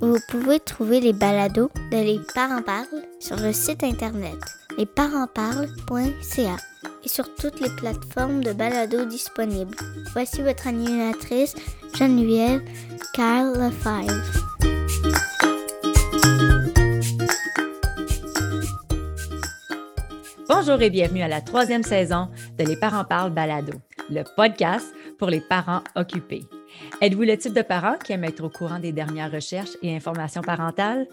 Vous pouvez trouver les balados de Les Parents Parlent sur le site internet lesparentsparlent.ca et sur toutes les plateformes de balados disponibles. Voici votre animatrice Geneviève Carl Lefebvre. Bonjour et bienvenue à la troisième saison de Les Parents Parlent Balado, le podcast pour les parents occupés. Êtes-vous le type de parent qui aime être au courant des dernières recherches et informations parentales?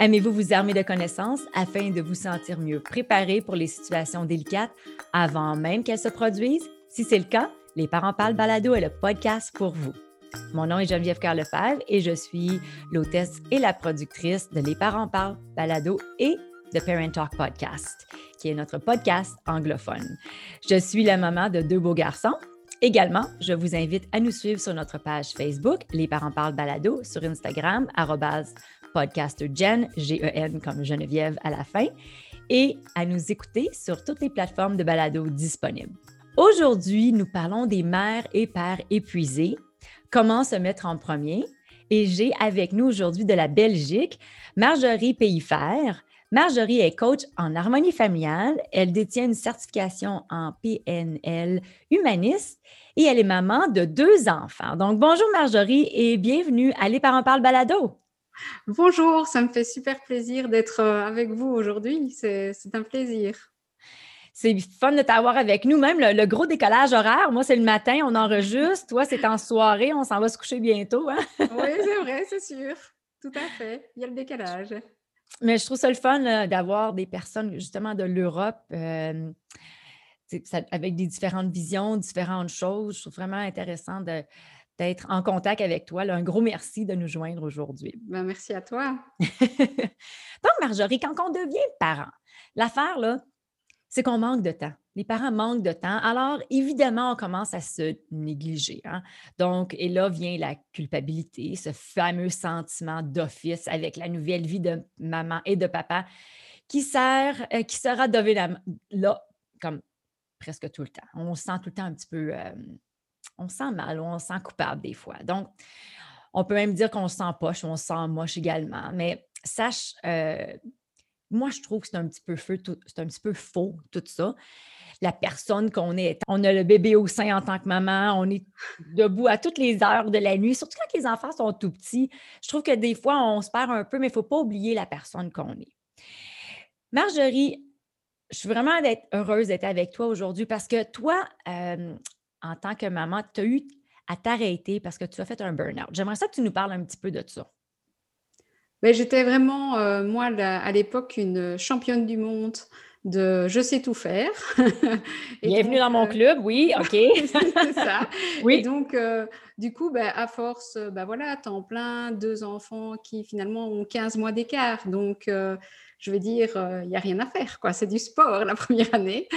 Aimez-vous vous armer de connaissances afin de vous sentir mieux préparé pour les situations délicates avant même qu'elles se produisent? Si c'est le cas, Les Parents Parlent Balado est le podcast pour vous. Mon nom est Geneviève Carlefebvre et je suis l'hôtesse et la productrice de Les Parents Parlent Balado et de Parent Talk Podcast, qui est notre podcast anglophone. Je suis la maman de deux beaux garçons. Également, je vous invite à nous suivre sur notre page Facebook, Les Parents Parlent Balado, sur Instagram, podcastergen, G-E-N comme Geneviève à la fin, et à nous écouter sur toutes les plateformes de balado disponibles. Aujourd'hui, nous parlons des mères et pères épuisés, comment se mettre en premier, et j'ai avec nous aujourd'hui de la Belgique Marjorie Payfer, Marjorie est coach en harmonie familiale. Elle détient une certification en PNL humaniste et elle est maman de deux enfants. Donc, bonjour Marjorie et bienvenue à Les Parents Parlent Balado. Bonjour, ça me fait super plaisir d'être euh, avec vous aujourd'hui. C'est un plaisir. C'est fun de t'avoir avec nous. Même le, gros décollage horaire, moi, c'est le matin, on enregistre. Toi, c'est en soirée, on s'en va se coucher bientôt. Hein? oui, c'est vrai, c'est sûr. Tout à fait. Il y a le décalage. Mais je trouve ça le fun d'avoir des personnes justement de l'Europe avec des différentes visions, différentes choses. Je trouve vraiment intéressant d'être en contact avec toi. un gros merci de nous joindre aujourd'hui. Ben, merci à toi. Donc, Marjorie, quand on devient parent, l'affaire, là, c'est qu'on manque de temps. Les parents manquent de temps. Alors, évidemment, on commence à se négliger. Hein. Donc, et là vient la culpabilité, ce fameux sentiment d'office avec la nouvelle vie de maman et de papa qui sert, euh, qui sera devenu là, comme presque tout le temps. On se sent tout le temps un petit peu, euh, on se sent mal, on se sent coupable des fois. Donc, on peut même dire qu'on se sent poche, on se sent moche également. Mais sache, euh, moi, je trouve que c'est un petit peu c'est un petit peu faux, tout ça. La personne qu'on est, on a le bébé au sein en tant que maman, on est debout à toutes les heures de la nuit, surtout quand les enfants sont tout petits. Je trouve que des fois, on se perd un peu, mais il ne faut pas oublier la personne qu'on est. Marjorie, je suis vraiment heureuse d'être avec toi aujourd'hui parce que toi, en tant que maman, tu as eu à t'arrêter parce que tu as fait un burn-out. J'aimerais ça que tu nous parles un petit peu de ça. Ben, j'étais vraiment, euh, moi, à l'époque, une championne du monde de je sais tout faire. Bienvenue dans mon euh, club, oui, OK. c'est ça. Oui. Et donc, euh, du coup, ben, à force, ben voilà, temps plein, deux enfants qui finalement ont 15 mois d'écart. Donc, je veux dire, il n'y a rien à faire, quoi. C'est du sport la première année.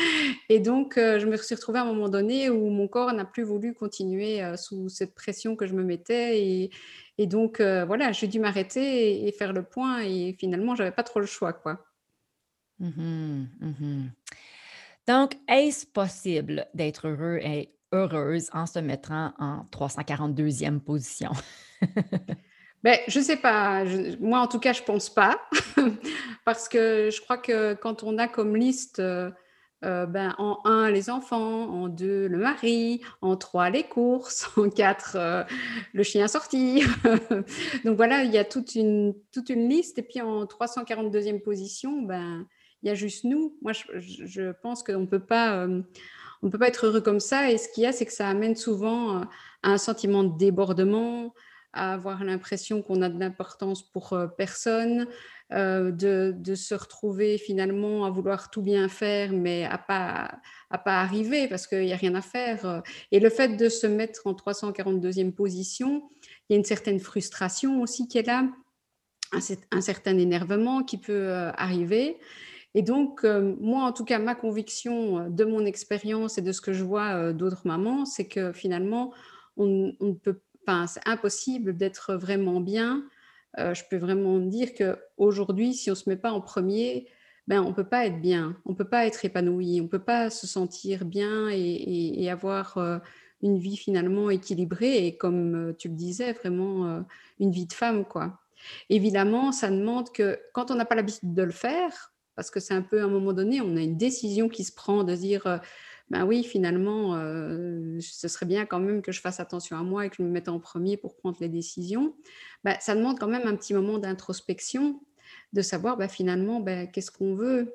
Et donc, je me suis retrouvée à un moment donné où mon corps n'a plus voulu continuer sous cette pression que je me mettais. Et, et donc, euh, voilà, j'ai dû m'arrêter et, faire le point. Et finalement, j'avais pas trop le choix, quoi. Mmh mmh donc, est-ce possible d'être heureux et heureuse en se mettant en 342e position? ben, je sais pas. moi, en tout cas, je pense pas. Parce que je crois que quand on a comme liste euh, euh, ben, en un, les enfants, en deux, le mari, en trois, les courses, en quatre, euh, le chien sorti. Donc voilà, il y a toute une, toute une liste. Et puis en 342e position, ben, il y a juste nous. Moi, je, je pense qu'on ne peut pas... Euh, peut pas être heureux comme ça. Et ce qu'il y a, c'est que ça amène souvent à un sentiment de débordement, à avoir l'impression qu'on a de l'importance pour personne, euh, de, se retrouver finalement à vouloir tout bien faire, mais à pas, à pas arriver parce qu'il n'y a rien à faire. Et le fait de se mettre en 342e position, il y a une certaine frustration aussi qui est là. un, certain énervement qui peut arriver. Et donc, moi, en tout cas, ma conviction de mon expérience et de ce que je vois d'autres mamans, c'est que finalement, on, on peut, c'est impossible d'être vraiment bien. Je peux vraiment dire qu'aujourd'hui, si on se met pas en premier, ben, on peut pas être bien, on peut pas être épanoui, on peut pas se sentir bien et, avoir une vie finalement équilibrée et comme tu le disais, vraiment une vie de femme. quoi. Évidemment, ça demande que quand on n'a pas l'habitude de le faire, parce que c'est un peu à un moment donné, on a une décision qui se prend de dire ben oui, finalement, ce serait bien quand même que je fasse attention à moi et que je me mette en premier pour prendre les décisions. Ben, ça demande quand même un petit moment d'introspection de savoir bah, finalement bah, qu'est-ce qu'on veut,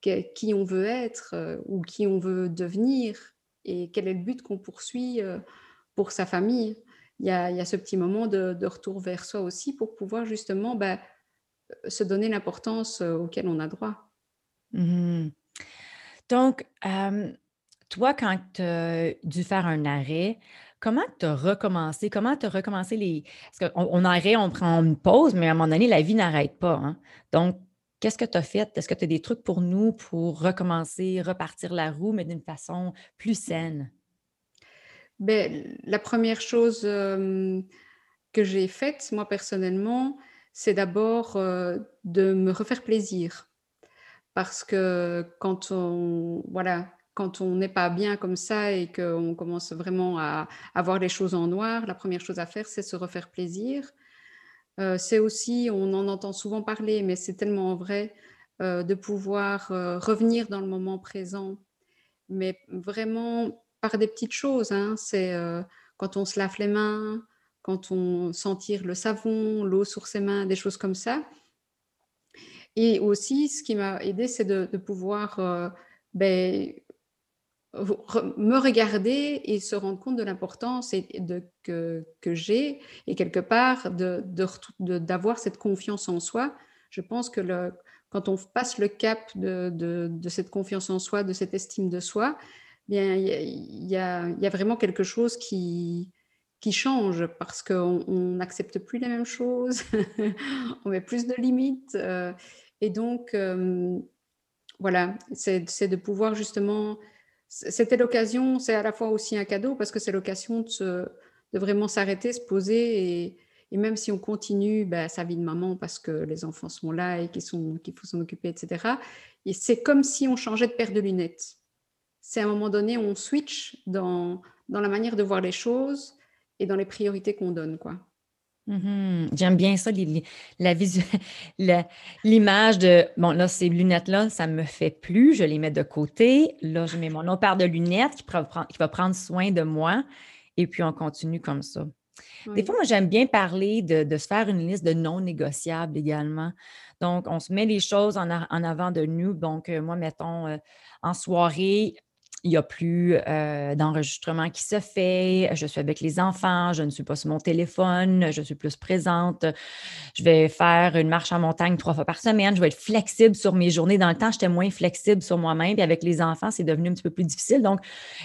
qui on veut être euh, ou qui on veut devenir et quel est le but qu'on poursuit euh, pour sa famille. Il y, a, ce petit moment de, retour vers soi aussi pour pouvoir justement bah, se donner l'importance euh, auquel on a droit. Mmh Donc, toi, quand tu as dû faire un arrêt, Comment tu as recommencé? Comment tu as recommencé les. Parce qu'on on arrête, on prend une pause, mais à un moment donné, la vie n'arrête pas. Hein. Donc, qu'est-ce que tu as fait? Est-ce que tu as des trucs pour nous pour recommencer, repartir la roue, mais d'une façon plus saine? Ben, la première chose que j'ai faite, moi personnellement, c'est d'abord de me refaire plaisir. Parce que quand on, voilà, quand on n'est pas bien comme ça et qu'on commence vraiment à, avoir les choses en noir, la première chose à faire, c'est se refaire plaisir. Euh, c'est aussi, on en entend souvent parler, mais c'est tellement vrai, euh, de pouvoir euh, revenir dans le moment présent, mais vraiment par des petites choses. Hein. C'est quand on se lave les mains, quand on sentir le savon, l'eau sur ses mains, des choses comme ça. Et aussi, ce qui m'a aidé, c'est de, pouvoir ben, me regarder et se rendre compte de l'importance de, que, que j'ai et quelque part d'avoir de, cette confiance en soi. Je pense que quand on passe le cap de, cette confiance en soi, de cette estime de soi, il y, a, y a vraiment quelque chose qui, qui change parce qu'on n'accepte plus les mêmes choses, on met plus de limites. Euh, et donc, euh, voilà, c'est de pouvoir justement c'était l'occasion, c'est à la fois aussi un cadeau parce que c'est l'occasion de, vraiment s'arrêter, se poser et, même si on continue bah, sa vie de maman parce que les enfants sont là et qu'il faut s'en occuper, etc. Et c'est comme si on changeait de paire de lunettes. C'est à un moment donné, on switch dans, dans la manière de voir les choses et dans les priorités qu'on donne, quoi. Mmh J'aime bien ça, la l'image de bon, là, ces lunettes-là, ça ne me fait plus, je les mets de côté. Là, je mets mon autre paire de lunettes qui, qui va prendre soin de moi. Et puis, on continue comme ça. Des fois, moi, j'aime bien parler de, se faire une liste de non négociables également. Donc, on se met les choses en, avant de nous. Donc, euh, moi, mettons, euh, en soirée, il n'y a plus euh, d'enregistrement qui se fait. Je suis avec les enfants, je ne suis pas sur mon téléphone, je suis plus présente. Je vais faire une marche en montagne trois fois par semaine. Je vais être flexible sur mes journées. Dans le temps, j'étais moins flexible sur moi-même. Puis avec les enfants, c'est devenu un petit peu plus difficile. Donc,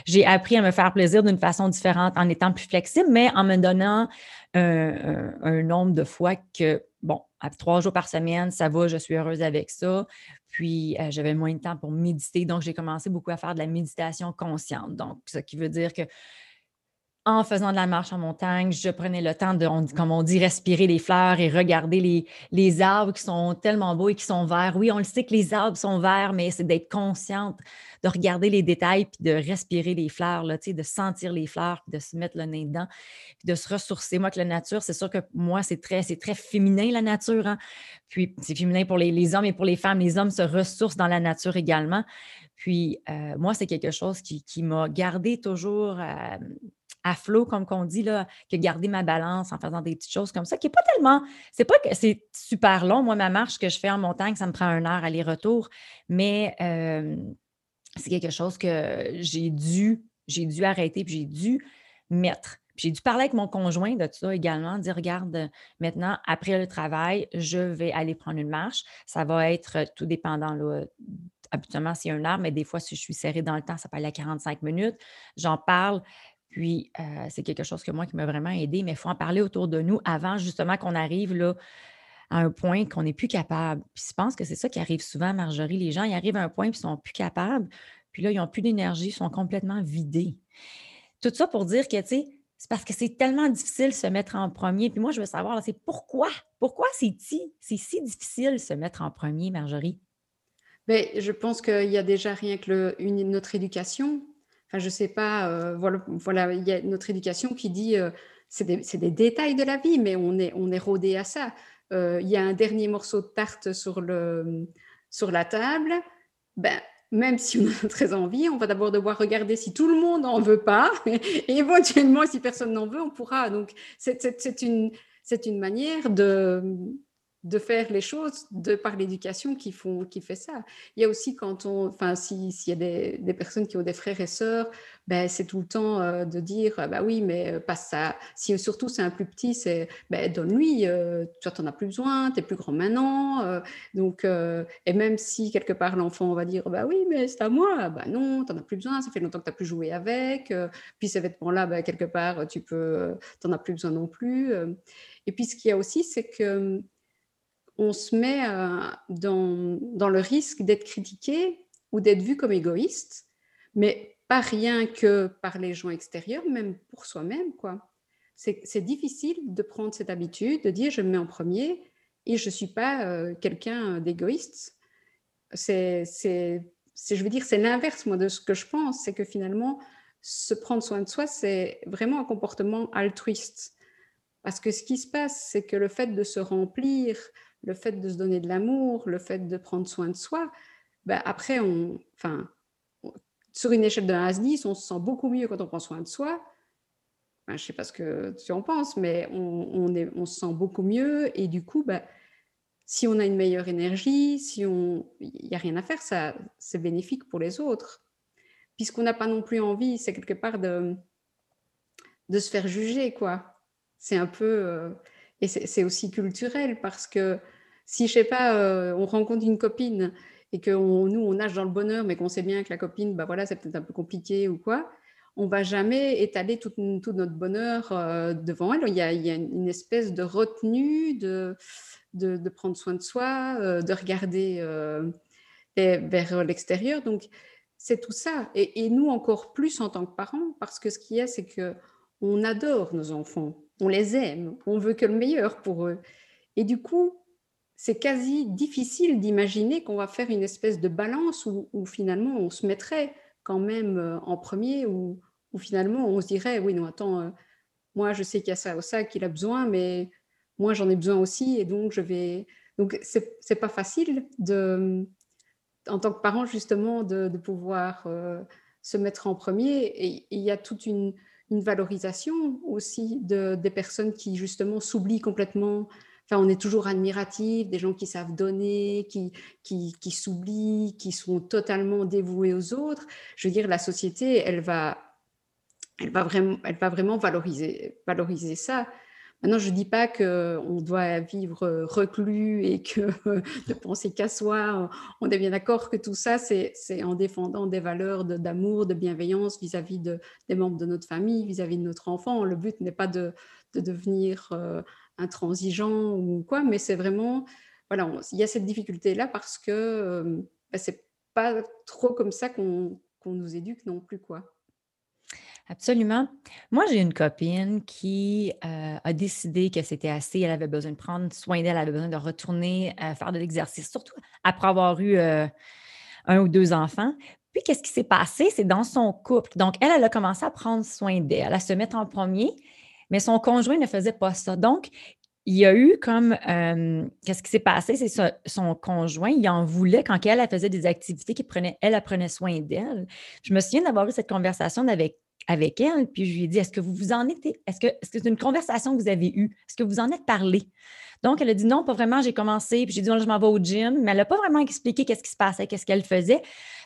j'ai appris à me faire plaisir d'une façon différente en étant plus flexible, mais en me donnant un nombre de fois que, bon, trois jours par semaine, ça va, je suis heureuse avec ça. Puis, euh, j'avais moins de temps pour méditer. Donc, j'ai commencé beaucoup à faire de la méditation consciente. Donc, ce qui veut dire que en faisant de la marche en montagne, je prenais le temps de, comme on dit, respirer les fleurs et regarder les, arbres qui sont tellement beaux et qui sont verts. Oui, on le sait que les arbres sont verts, mais c'est d'être consciente, de regarder les détails, puis de respirer les fleurs, là, de sentir les fleurs, puis de se mettre le nez dedans, puis de se ressourcer. Moi, que la nature, c'est sûr que moi, c'est très, c'est très féminin, la nature. Hein. Puis c'est féminin pour les, les, hommes et pour les femmes. Les hommes se ressourcent dans la nature également. Puis euh, moi, c'est quelque chose qui, qui m'a gardé toujours... Euh, à flot, comme qu'on dit, là, que garder ma balance en faisant des petites choses comme ça, qui n'est pas tellement. C'est pas que c'est super long. Moi, ma marche que je fais en montagne, ça me prend une heure aller-retour, mais c'est quelque chose que j'ai dû, j'ai dû arrêter, puis j'ai dû mettre. J'ai dû parler avec mon conjoint de ça également, dire regarde, maintenant, après le travail, je vais aller prendre une marche. Ça va être tout dépendant. Là, habituellement, c'est une heure, mais des fois, si je suis serrée dans le temps, ça peut aller à 45 minutes. J'en parle. Puis, c'est quelque chose que moi qui m'a vraiment aidé, mais il faut en parler autour de nous avant justement qu'on arrive là, à un point qu'on n'est plus capable. Puis je pense que c'est ça qui arrive souvent, Marjorie. Les gens, ils arrivent à un point puis ils sont plus capables. Puis là, ils n'ont plus d'énergie, ils sont complètement vidés. Tout ça pour dire que, tu sais, c'est parce que c'est tellement difficile de se mettre en premier. Puis moi, je veux savoir, c'est pourquoi? Pourquoi c'est si, si difficile de se mettre en premier, Marjorie? Bien, je pense qu'il y a déjà rien que notre éducation. Enfin, je sais pas, euh, voilà, voilà, il y a notre éducation qui dit, euh, c'est des, détails de la vie, mais on est, rodé à ça. Euh, il y a un dernier morceau de tarte sur, la table. Ben, même si on a très envie, on va d'abord devoir regarder si tout le monde n'en veut pas. Et éventuellement, si personne n'en veut, on pourra. Donc, c'est une manière de, de faire les choses de par l'éducation qui font qui fait ça. Il y a aussi quand on, enfin, s'il y a des, des, personnes qui ont des frères et sœurs, ben, c'est tout le temps euh, de dire, bah oui, mais euh, pas ça. Si surtout c'est un plus petit, c'est, ben, donne-lui, euh, toi t'en as plus besoin, tu es plus grand maintenant. donc, et même si quelque part l'enfant va dire, bah oui, mais c'est à moi, bah non, t'en as plus besoin, ça fait longtemps que t'as plus joué avec. puis ces vêtements-là, ben, quelque part, tu peux, t'en as plus besoin non plus. et puis ce qu'il y a aussi, c'est que on se met euh, dans, dans, le risque d'être critiqué ou d'être vu comme égoïste, mais pas rien que par les gens extérieurs, même pour soi-même. quoi. C'est difficile de prendre cette habitude, de dire je me mets en premier et je ne suis pas euh, quelqu'un d'égoïste. C'est, je veux dire, c'est l'inverse, de ce que je pense, c'est que finalement, se prendre soin de soi, c'est vraiment un comportement altruiste. Parce que ce qui se passe, c'est que le fait de se remplir, le fait de se donner de l'amour, le fait de prendre soin de soi, ben après, on, enfin, sur une échelle de 1 à 10, on se sent beaucoup mieux quand on prend soin de soi. je ne sais pas ce que tu en penses, mais on, on, se sent beaucoup mieux. Et du coup, ben, si on a une meilleure énergie, si il n'y a rien à faire, ça, c'est bénéfique pour les autres. Puisqu'on n'a pas non plus envie, c'est quelque part de, de se faire juger, quoi. C'est un peu, euh, et c'est aussi culturel parce que si, je sais pas, euh, on rencontre une copine et que nous, on nage dans le bonheur, mais qu'on sait bien que la copine, bah voilà, c'est peut-être un peu compliqué ou quoi, on va jamais étaler tout, notre bonheur euh, devant elle. Il y, a, une espèce de retenue, de, prendre soin de soi, euh, de regarder vers l'extérieur. Donc, c'est tout ça. Et, et, nous, encore plus en tant que parents, parce que ce qu'il y a, c'est que on adore nos enfants, on les aime, on veut que le meilleur pour eux. Et du coup, c'est quasi difficile d'imaginer qu'on va faire une espèce de balance où, finalement on se mettrait quand même euh, en premier, ou finalement on se dirait, oui, non, attends, euh, moi je sais qu'il y a ça ou ça qu'il a besoin, mais moi j'en ai besoin aussi, et donc je vais... Donc c'est pas facile de, en tant que parent justement de, pouvoir euh, se mettre en premier, et il y a toute une, une valorisation aussi de, des personnes qui justement s'oublient complètement Enfin, on est toujours admiratif des gens qui savent donner, qui, qui, qui s'oublient, qui sont totalement dévoués aux autres. Je veux dire, la société, elle va, elle va, vraiment, elle va vraiment valoriser, valoriser ça. Maintenant, je ne dis pas qu'on doit vivre reclus et que de penser qu'à soi. On est bien d'accord que tout ça, c'est en défendant des valeurs d'amour, de, bienveillance vis-à-vis de, des membres de notre famille, vis-à-vis de notre enfant. Le but n'est pas de, de devenir euh, intransigeant ou quoi, mais c'est vraiment, voilà, il y a cette difficulté-là parce que euh, bah, c'est pas trop comme ça qu'on nous éduque non plus, quoi. Absolument. Moi, j'ai une copine qui euh, a décidé que c'était assez, elle avait besoin de prendre soin d'elle, elle avait besoin de retourner à faire de l'exercice, surtout après avoir eu euh, un ou deux enfants. Puis, qu'est-ce qui s'est passé? C'est dans son couple. Donc, elle, elle a commencé à prendre soin d'elle, à se mettre en premier mais son conjoint ne faisait pas ça. Donc, il y a eu comme, euh, qu'est-ce qui s'est passé? C'est son conjoint, il en voulait quand elle, faisait des activités qui prenait, elle, elle prenait soin d'elle. Je me souviens d'avoir eu cette conversation avec, avec elle, puis je lui ai dit, est-ce que vous vous en êtes, est-ce que c'est une conversation que vous avez eue? Est-ce que vous en êtes parlé? Donc, elle a dit non, pas vraiment, j'ai commencé, puis j'ai dit non, je m'en vais au gym, mais elle n'a pas vraiment expliqué qu'est-ce qui se passait, qu'est-ce qu'elle faisait.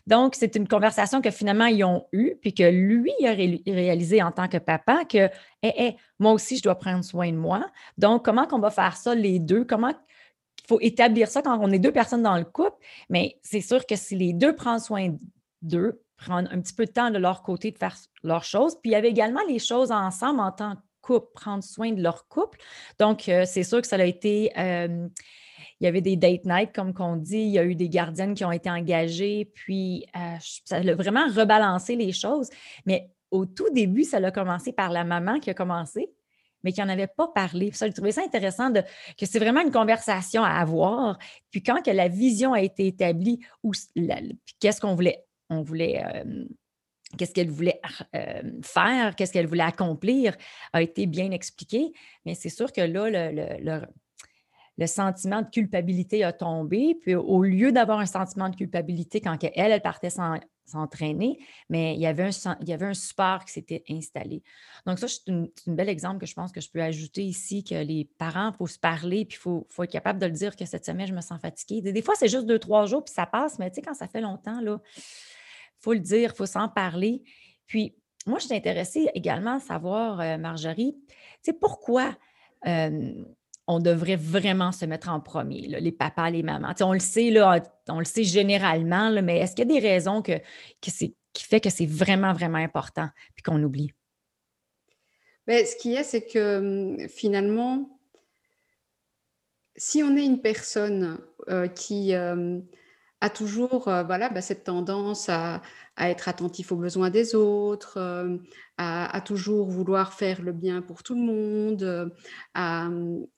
Donc, c'est une conversation que finalement, ils ont eue, puis que lui a réalisé en tant que papa que, hé, moi aussi, je dois prendre soin de moi. Donc, comment qu'on va faire ça, les deux? Comment il faut établir ça quand on est deux personnes dans le couple? Mais c'est sûr que si les deux prennent soin d'eux, prendre un petit peu de temps de leur côté de faire leurs choses, puis il y avait également les choses ensemble en tant que prendre soin de leur couple. Donc, euh, c'est sûr que ça a été. il y avait des date nights, comme qu'on dit. Il y a eu des gardiennes qui ont été engagées. Puis, ça a vraiment rebalancé les choses. Mais au tout début, ça a commencé par la maman qui a commencé mais qui n'en avait pas parlé. Ça, j'ai trouvé ça intéressant que c'est vraiment une conversation à avoir. Puis quand que la vision a été établie, qu'est-ce qu'on voulait, on voulait, euh, qu'est-ce qu'elle voulait euh, faire, qu'est-ce qu'elle voulait accomplir, a été bien expliqué. Mais c'est sûr que là, le, le, sentiment de culpabilité a tombé. Puis au lieu d'avoir un sentiment de culpabilité quand elle, elle partait s'entraîner, mais il y, avait un, il y avait un support qui s'était installé. Donc, ça, c'est un bel exemple que je pense que je peux ajouter ici, que les parents, il faut se parler, puis il faut, faut, être capable de le dire que cette semaine, je me sens fatiguée. Des, fois, c'est juste deux, trois jours, puis ça passe, mais tu sais, quand ça fait longtemps, il faut le dire, il faut s'en parler. Puis, moi, je suis intéressée également à savoir, euh, Marjorie, sais, pourquoi on devrait vraiment se mettre en premier, les papas, les mamans? on le sait, là, on le sait généralement, mais est-ce qu'il y a des raisons que, qui fait que c'est vraiment, vraiment important puis qu'on oublie? Ben, ce qui est, c'est que finalement, si on est une personne euh, qui a toujours euh, voilà, bah, cette tendance à, à être attentif aux besoins des autres, euh, à, toujours vouloir faire le bien pour tout le monde, euh, à,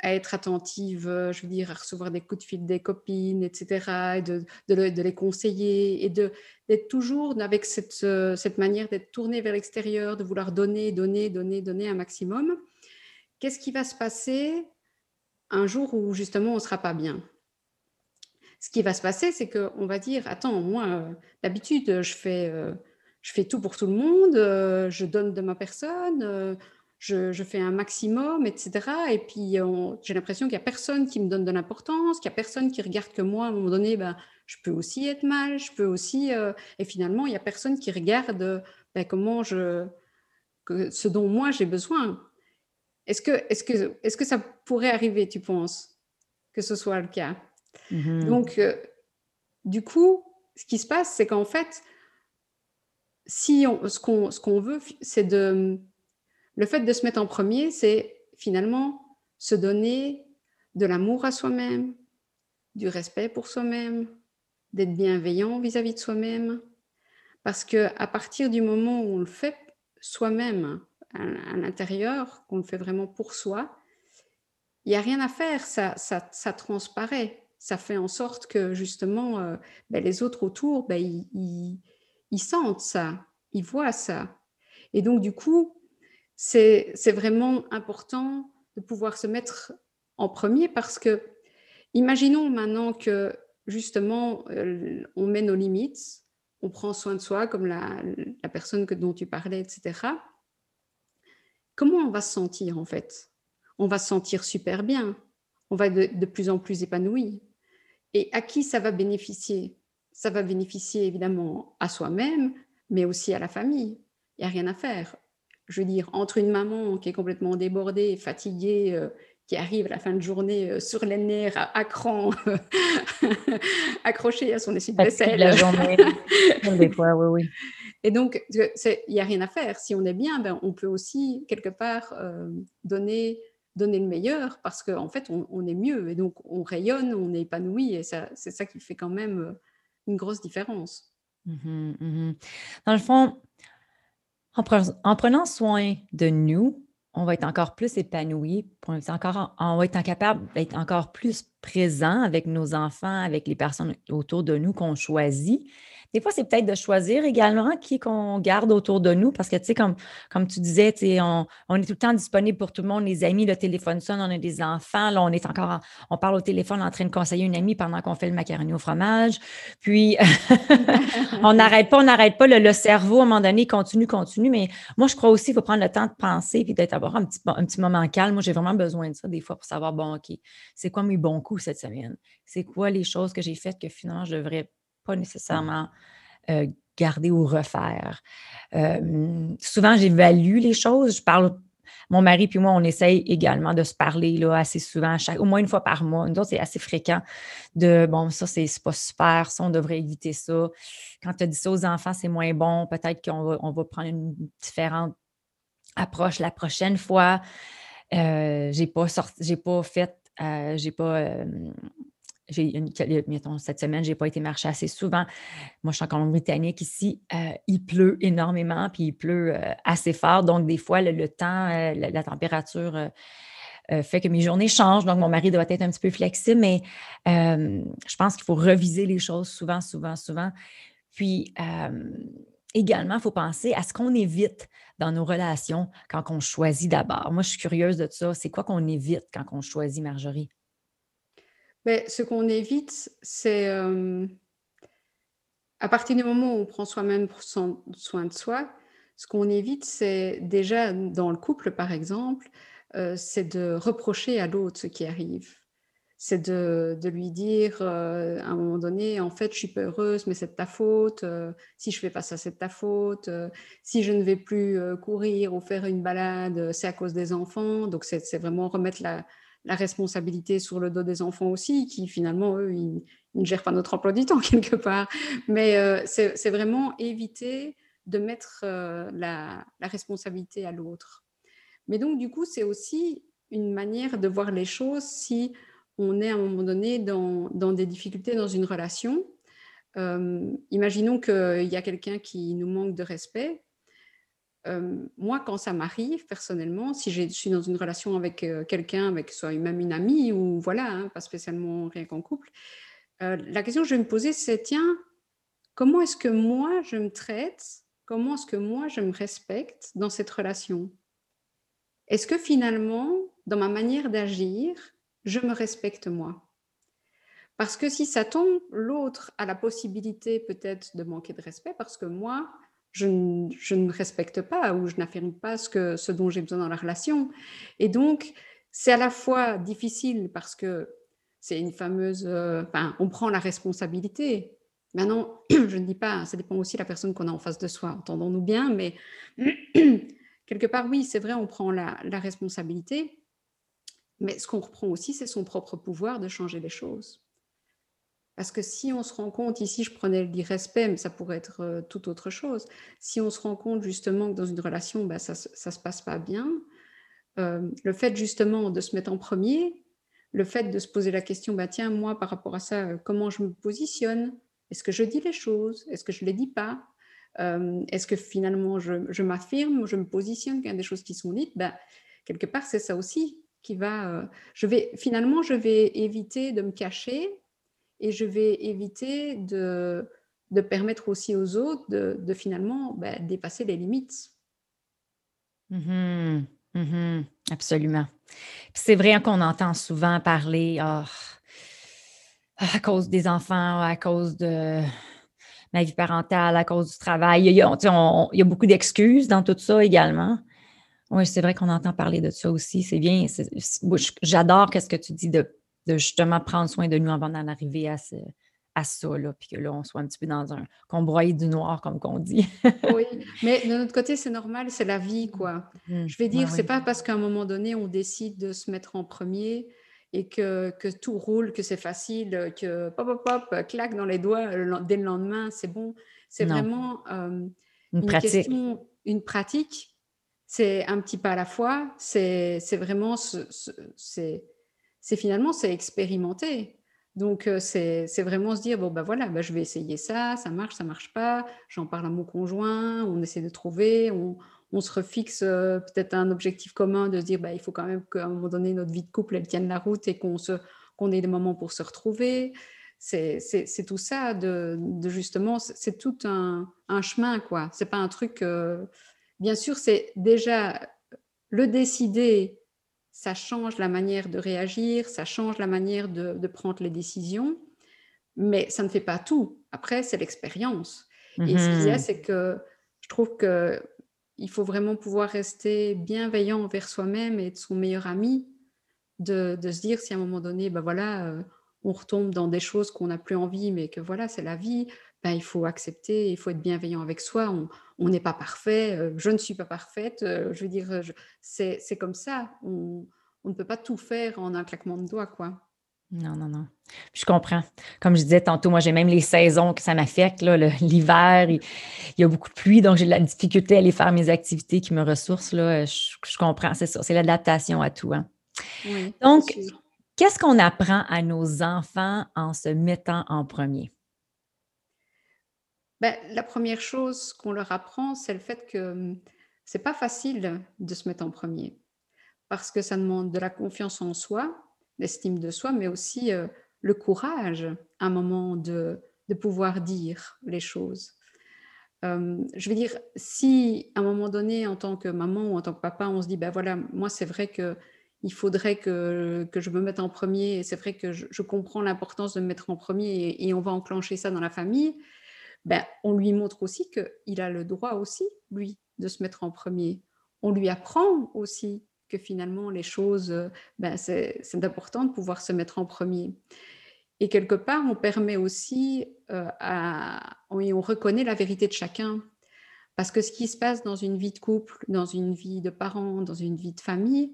être attentive, je veux dire, à recevoir des coups de fil des copines, etc., et de, de, les conseiller, et d'être toujours avec cette, cette manière d'être tourné vers l'extérieur, de vouloir donner, donner, donner, donner un maximum. Qu'est-ce qui va se passer un jour où justement on ne sera pas bien? Ce qui va se passer, c'est qu'on va dire, attends, moi, euh, d'habitude, je fais, euh, je fais tout pour tout le monde, euh, je donne de ma personne, je, fais un maximum, etc. Et puis, j'ai l'impression qu'il n'y a personne qui me donne de l'importance, qu'il n'y a personne qui regarde que moi, à un moment donné, ben, je peux aussi être mal, je peux aussi... et finalement, il n'y a personne qui regarde ben, comment je... Ce dont moi j'ai besoin. Est-ce que, est que, est -ce que ça pourrait arriver, tu penses, que ce soit le cas? Mmh Donc, euh, du coup, ce qui se passe, c'est qu'en fait, si on, ce qu'on ce veut, c'est de... Le fait de se mettre en premier, c'est finalement se donner de l'amour à soi-même, du respect pour soi-même, d'être bienveillant vis-à-vis de soi-même. Parce que à partir du moment où on le fait soi-même à, l'intérieur, qu'on le fait vraiment pour soi, il n'y a rien à faire, ça, ça, ça transparaît ça fait en sorte que justement, euh, ben, les autres autour, ben, ils, sentent ça, ils voient ça. Et donc, du coup, c'est vraiment important de pouvoir se mettre en premier parce que, imaginons maintenant que justement, euh, on met nos limites, on prend soin de soi comme la, personne que, dont tu parlais, etc. Comment on va se sentir en fait? On va se sentir super bien, on va être de plus en plus épanoui, et à qui ça va bénéficier? Ça va bénéficier évidemment à soi-même, mais aussi à la famille. Il n'y a rien à faire. Je veux dire, entre une maman qui est complètement débordée, fatiguée, euh, qui arrive à la fin de journée euh, sur les nerfs, à, cran, accrochée à son essuie-vaisselle. la journée, des fois, oui, oui. Et donc, il n'y a rien à faire. Si on est bien, ben, on peut aussi, quelque part, euh, donner donner le meilleur parce qu'en en fait, on, est mieux et donc on rayonne, on est épanoui et c'est ça qui fait quand même euh, une grosse différence. Mmh mmh Dans le fond, en, prenant soin de nous, on va être encore plus épanoui, on, on va être capable d'être encore plus présent avec nos enfants, avec les personnes autour de nous qu'on choisit. Des fois, c'est peut-être de choisir également qui qu'on garde autour de nous parce que, tu sais, comme, comme tu disais, on, on, est tout le temps disponible pour tout le monde, les amis, le téléphone sonne, on a des enfants, là, on est encore, on parle au téléphone en train de conseiller une amie pendant qu'on fait le macaroni au fromage. Puis, on n'arrête pas, on n'arrête pas. Le, cerveau, à un moment donné, continue, continue. Mais moi, je crois aussi qu'il faut prendre le temps de penser puis d'être avoir un petit, un petit moment calme. Moi, j'ai vraiment besoin de ça des fois pour savoir, bon, OK, c'est quoi mes bons coups cette semaine? C'est quoi les choses que j'ai faites que finalement, je devrais pas nécessairement garder ou refaire. souvent, j'évalue les choses. Je parle, mon mari puis moi, on essaye également de se parler là, assez souvent, chaque, au moins une fois par mois. Nous autres, c'est assez fréquent de bon, ça, c'est pas super, ça, on devrait éviter ça. Quand tu as dit ça aux enfants, c'est moins bon, peut-être qu'on va, on va prendre une différente approche la prochaine fois. Euh, j'ai pas sorti, j'ai pas fait, euh, j'ai pas. Euh, mettons, cette semaine, j'ai pas été marcher assez souvent. Moi, je suis en Colombie-Britannique ici. il pleut énormément, puis il pleut assez fort. Donc, des fois, le, temps, la, température fait que mes journées changent. Donc, mon mari doit être un petit peu flexible, mais je pense qu'il faut reviser les choses souvent, souvent, souvent. Puis, également, il faut penser à ce qu'on évite dans nos relations quand on choisit d'abord. Moi, je suis curieuse de ça. C'est quoi qu'on évite quand on choisit, Marjorie? Bien, ce qu'on évite, c'est à partir du moment où on prend soi-même soin de soi, ce qu'on évite, c'est déjà dans le couple, par exemple, c'est de reprocher à l'autre ce qui arrive c'est de, lui dire euh, à un moment donné, en fait, je suis pas heureuse, mais c'est de ta faute. Euh, si je fais pas ça, c'est de ta faute. Euh, si je ne vais plus courir ou faire une balade, c'est à cause des enfants. Donc, c'est vraiment remettre la, responsabilité sur le dos des enfants aussi, qui finalement, eux, ils, ne gèrent pas notre emploi du temps quelque part. Mais c'est vraiment éviter de mettre la, la responsabilité à l'autre. Mais donc, du coup, c'est aussi une manière de voir les choses si on est à un moment donné dans, des difficultés dans une relation. Euh, imaginons qu'il y a quelqu'un qui nous manque de respect. Moi, quand ça m'arrive personnellement, si je suis dans une relation avec quelqu'un, avec soit même une amie ou voilà, hein, pas spécialement rien qu'en couple, la question que je vais me poser, c'est tiens, comment est-ce que moi je me traite? Comment est-ce que moi je me respecte dans cette relation? Est-ce que finalement, dans ma manière d'agir, je me respecte moi? Parce que si ça tombe, l'autre a la possibilité peut-être de manquer de respect parce que moi, je ne, respecte pas ou je n'affirme pas ce, que, ce dont j'ai besoin dans la relation. Et donc, c'est à la fois difficile parce que c'est une fameuse... Euh, on prend la responsabilité. Maintenant, je ne dis pas, ça dépend aussi de la personne qu'on a en face de soi, entendons-nous bien, mais quelque part, oui, c'est vrai, on prend la, la responsabilité. Mais ce qu'on reprend aussi, c'est son propre pouvoir de changer les choses. Parce que si on se rend compte, ici je prenais le respect, mais ça pourrait être euh, toute autre chose, si on se rend compte justement que dans une relation, bah, ça ne se passe pas bien, euh, le fait justement de se mettre en premier, le fait de se poser la question, bah, tiens, moi par rapport à ça, euh, comment je me positionne? Est-ce que je dis les choses? Est-ce que je ne les dis pas? Est-ce que finalement je, m'affirme, je me positionne quand des choses qui sont dites? Bah, Quelque part, c'est ça aussi qui va. Euh, je vais finalement, je vais éviter de me cacher et je vais éviter de, de permettre aussi aux autres de, finalement bah, dépasser les limites. Mmh mmh absolument. C'est vrai qu'on entend souvent parler ah, à cause des enfants, à cause de ma vie parentale, à cause du travail. Il y a, il y a beaucoup d'excuses dans tout ça également. Oui, c'est vrai qu'on entend parler de ça aussi. C'est bien. J'adore ce que tu dis de, justement prendre soin de nous avant d'en arriver à, à ça, là, puis que là, on soit un petit peu dans un qu'on broye du noir, comme qu'on dit. oui, mais de notre côté, c'est normal, c'est la vie, quoi. Mmh. Je vais dire, c'est pas parce qu'à un moment donné, on décide de se mettre en premier et que, que tout roule, que c'est facile, que pop, pop, pop, claque dans les doigts dès le lendemain, c'est bon. C'est vraiment euh, une, pratique. Question, une pratique c'est un petit pas à la fois, c'est vraiment, c'est finalement, c'est expérimenter. Donc, euh, c'est vraiment se dire, bon, ben voilà, ben je vais essayer ça, ça marche, ça marche pas, j'en parle à mon conjoint, on essaie de trouver, on, se refixe euh, peut-être un objectif commun de se dire, ben, il faut quand même qu'à un moment donné, notre vie de couple, elle tienne la route et qu'on qu'on ait des moments pour se retrouver. C'est tout ça, de, justement, c'est tout un, chemin, quoi. C'est pas un truc... Euh, bien sûr, c'est déjà le décider, ça change la manière de réagir, ça change la manière de, prendre les décisions, mais ça ne fait pas tout. Après, c'est l'expérience. Et ce qu'il y a, mhm. c'est que je trouve que il faut vraiment pouvoir rester bienveillant envers soi-même et être son meilleur ami, de, se dire si à un moment donné, ben voilà, euh, on retombe dans des choses qu'on n'a plus envie, mais que voilà, c'est la vie, ben, il faut accepter, il faut être bienveillant avec soi. On n'est pas parfait, euh, je ne suis pas parfaite. Euh, je veux dire, c'est comme ça. On, ne peut pas tout faire en un claquement de doigts, quoi. Non, non, non. Je comprends. Comme je disais tantôt, moi, j'ai même les saisons que ça m'affecte. L'hiver, il, y a beaucoup de pluie, donc j'ai de la difficulté à aller faire mes activités qui me ressourcent. Là. Je, comprends, c'est ça. C'est l'adaptation à tout. Hein. donc, qu'est-ce qu'on apprend à nos enfants en se mettant en premier? Ben, la première chose qu'on leur apprend, c'est le fait que hum, c'est pas facile de se mettre en premier parce que ça demande de la confiance en soi, l'estime de soi, mais aussi euh, le courage à un moment de, pouvoir dire les choses. Euh, je veux dire, si à un moment donné, en tant que maman ou en tant que papa, on se dit, ben voilà, moi c'est vrai que il faudrait que, que, je me mette en premier, c'est vrai que je, comprends l'importance de me mettre en premier, et, on va enclencher ça dans la famille, ben, on lui montre aussi qu'il a le droit aussi, lui, de se mettre en premier. On lui apprend aussi que finalement les choses, ben, c'est important de pouvoir se mettre en premier. Et quelque part, on permet aussi, euh, à, on reconnaît la vérité de chacun. Parce que ce qui se passe dans une vie de couple, dans une vie de parents, dans une vie de famille,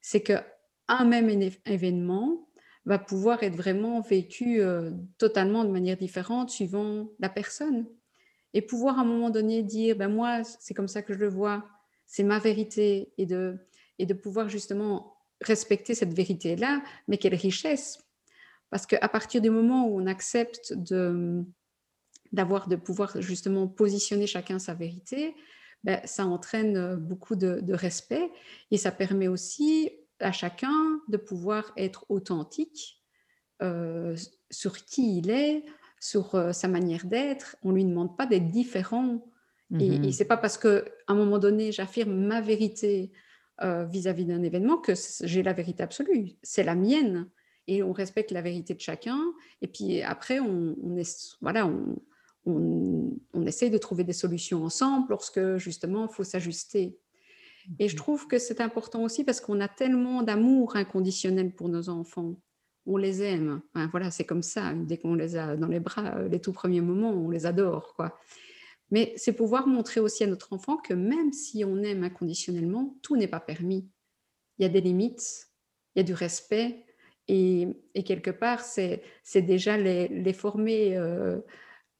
c'est qu'un même événement va pouvoir être vraiment vécu euh, totalement de manière différente suivant la personne. Et pouvoir à un moment donné dire, ben moi, c'est comme ça que je le vois, c'est ma vérité, et de, et de pouvoir justement respecter cette vérité-là, mais quelle richesse Parce qu'à partir du moment où on accepte de d'avoir de pouvoir justement positionner chacun sa vérité, ben, ça entraîne beaucoup de, respect et ça permet aussi à chacun de pouvoir être authentique euh, sur qui il est, sur euh, sa manière d'être. On ne lui demande pas d'être différent. Et, et mmh c'est pas parce qu'à un moment donné, j'affirme ma vérité euh, vis-à-vis d'un événement que j'ai la vérité absolue. C'est la mienne. Et on respecte la vérité de chacun. Et puis après, on, est, voilà, on, on, essaye de trouver des solutions ensemble lorsque justement il faut s'ajuster. Et je trouve que c'est important aussi parce qu'on a tellement d'amour inconditionnel pour nos enfants. On les aime. voilà, c'est comme ça. Dès qu'on les a dans les bras, euh, les tout premiers moments, on les adore. quoi. Mais c'est pouvoir montrer aussi à notre enfant que même si on aime inconditionnellement, tout n'est pas permis. Il y a des limites, il y a du respect, et, quelque part, c'est déjà les, former euh,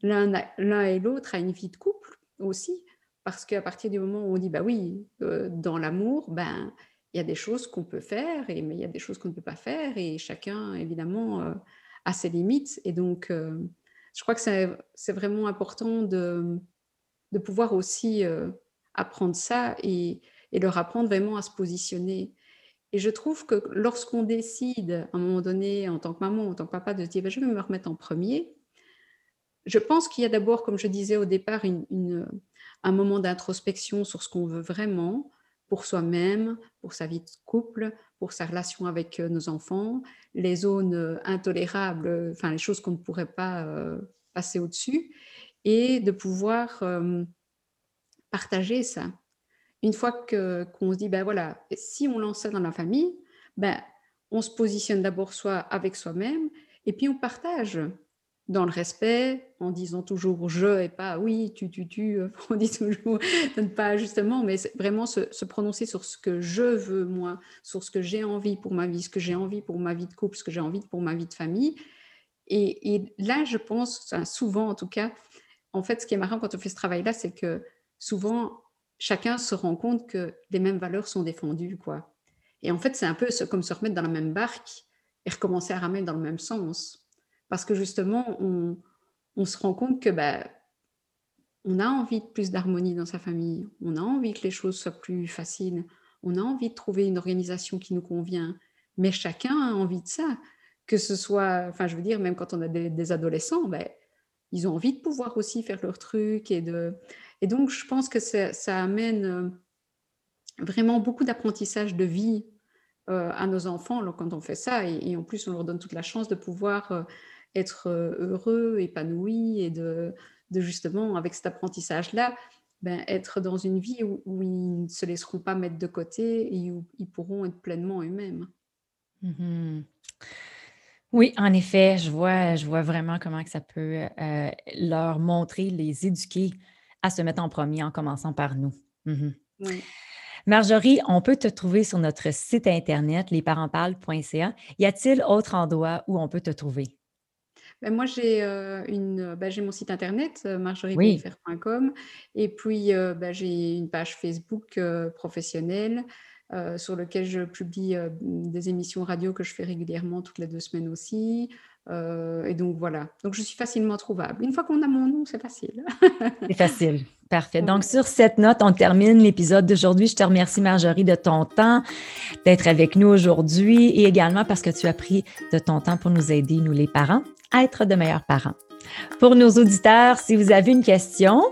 l'un et l'autre à une vie de couple aussi, parce qu'à partir du moment où on dit, bah oui, euh, dans l'amour, ben, il y a des choses qu'on peut faire, et, mais il y a des choses qu'on ne peut pas faire, et chacun, évidemment, euh, a ses limites. Et donc, je crois que c'est vraiment important de, de pouvoir aussi euh, apprendre ça et, leur apprendre vraiment à se positionner. Et je trouve que lorsqu'on décide, à un moment donné, en tant que maman, en tant que papa, de se dire, ben, je vais me remettre en premier, je pense qu'il y a d'abord, comme je disais au départ, un moment d'introspection sur ce qu'on veut vraiment pour soi-même, pour sa vie de couple, pour sa relation avec euh, nos enfants, les zones euh, intolérables, enfin les choses qu'on ne pourrait pas passer au-dessus et de pouvoir partager ça. Une fois que, qu'on se dit, ben voilà, si on lance ça dans la famille, ben, on se positionne d'abord soit avec soi-même et puis on partage dans le respect, en disant toujours je et pas oui, tu, tu, tu. On dit toujours pas justement, mais vraiment se, prononcer sur ce que je veux moi, sur ce que j'ai envie pour ma vie, ce que j'ai envie pour ma vie de couple, ce que j'ai envie pour ma vie de famille. Et, et là, je pense, souvent en tout cas, en fait, ce qui est marrant quand on fait ce travail-là, c'est que souvent, chacun se rend compte que les mêmes valeurs sont défendues. quoi. Et en fait, c'est un peu comme se remettre dans la même barque et recommencer à ramer dans le même sens. Parce que justement, on, se rend compte que bah, on a envie de plus d'harmonie dans sa famille, on a envie que les choses soient plus faciles, on a envie de trouver une organisation qui nous convient, mais chacun a envie de ça. Que ce soit, enfin, je veux dire, même quand on a des, adolescents, ben, ils ont envie de pouvoir aussi faire leur truc. Et, de... et donc, je pense que ça, amène euh, vraiment beaucoup d'apprentissage de vie euh, à nos enfants quand on fait ça. Et, en plus, on leur donne toute la chance de pouvoir euh, être heureux, épanoui et de, de justement, avec cet apprentissage-là, ben, être dans une vie où, ils ne se laisseront pas mettre de côté et où ils pourront être pleinement eux-mêmes. Mmh oui, en effet, je vois, je vois vraiment comment que ça peut euh, leur montrer, les éduquer à se mettre en premier en commençant par nous. Mmh Marjorie, on peut te trouver sur notre site internet lesparentsparlent.ca. Y a-t-il autre endroit où on peut te trouver? Ben, moi, j'ai euh, une, ben, j'ai mon site internet, marjoriepfr.com, et puis ben, j'ai une page Facebook professionnelle sur laquelle je publie des émissions radio que je fais régulièrement toutes les deux semaines aussi. et donc voilà, donc je suis facilement trouvable. Une fois qu'on a mon nom, c'est facile. c'est facile. Parfait. Donc, sur cette note, on termine l'épisode d'aujourd'hui. Je te remercie, Marjorie, de ton temps, d'être avec nous aujourd'hui et également parce que tu as pris de ton temps pour nous aider, nous les parents, être de meilleurs parents. Pour nos auditeurs, si vous avez une question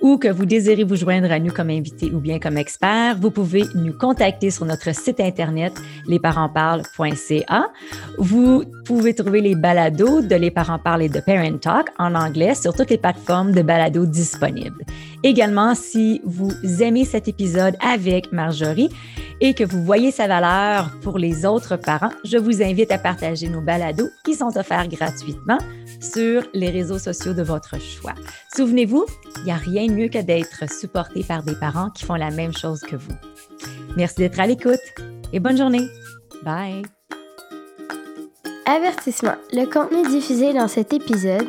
ou que vous désirez vous joindre à nous comme invité ou bien comme expert, vous pouvez nous contacter sur notre site internet lesparentsparlent.ca. Vous pouvez trouver les balados de Les parents parlent et de Parent Talk en anglais sur toutes les plateformes de balados disponibles. Également, si vous aimez cet épisode avec Marjorie et que vous voyez sa valeur pour les autres parents, je vous invite à partager nos balados qui sont offerts gratuitement sur les réseaux sociaux de votre choix. Souvenez-vous, il n'y a rien de mieux que d'être supporté par des parents qui font la même chose que vous. Merci d'être à l'écoute et bonne journée. Bye. Avertissement. Le contenu diffusé dans cet épisode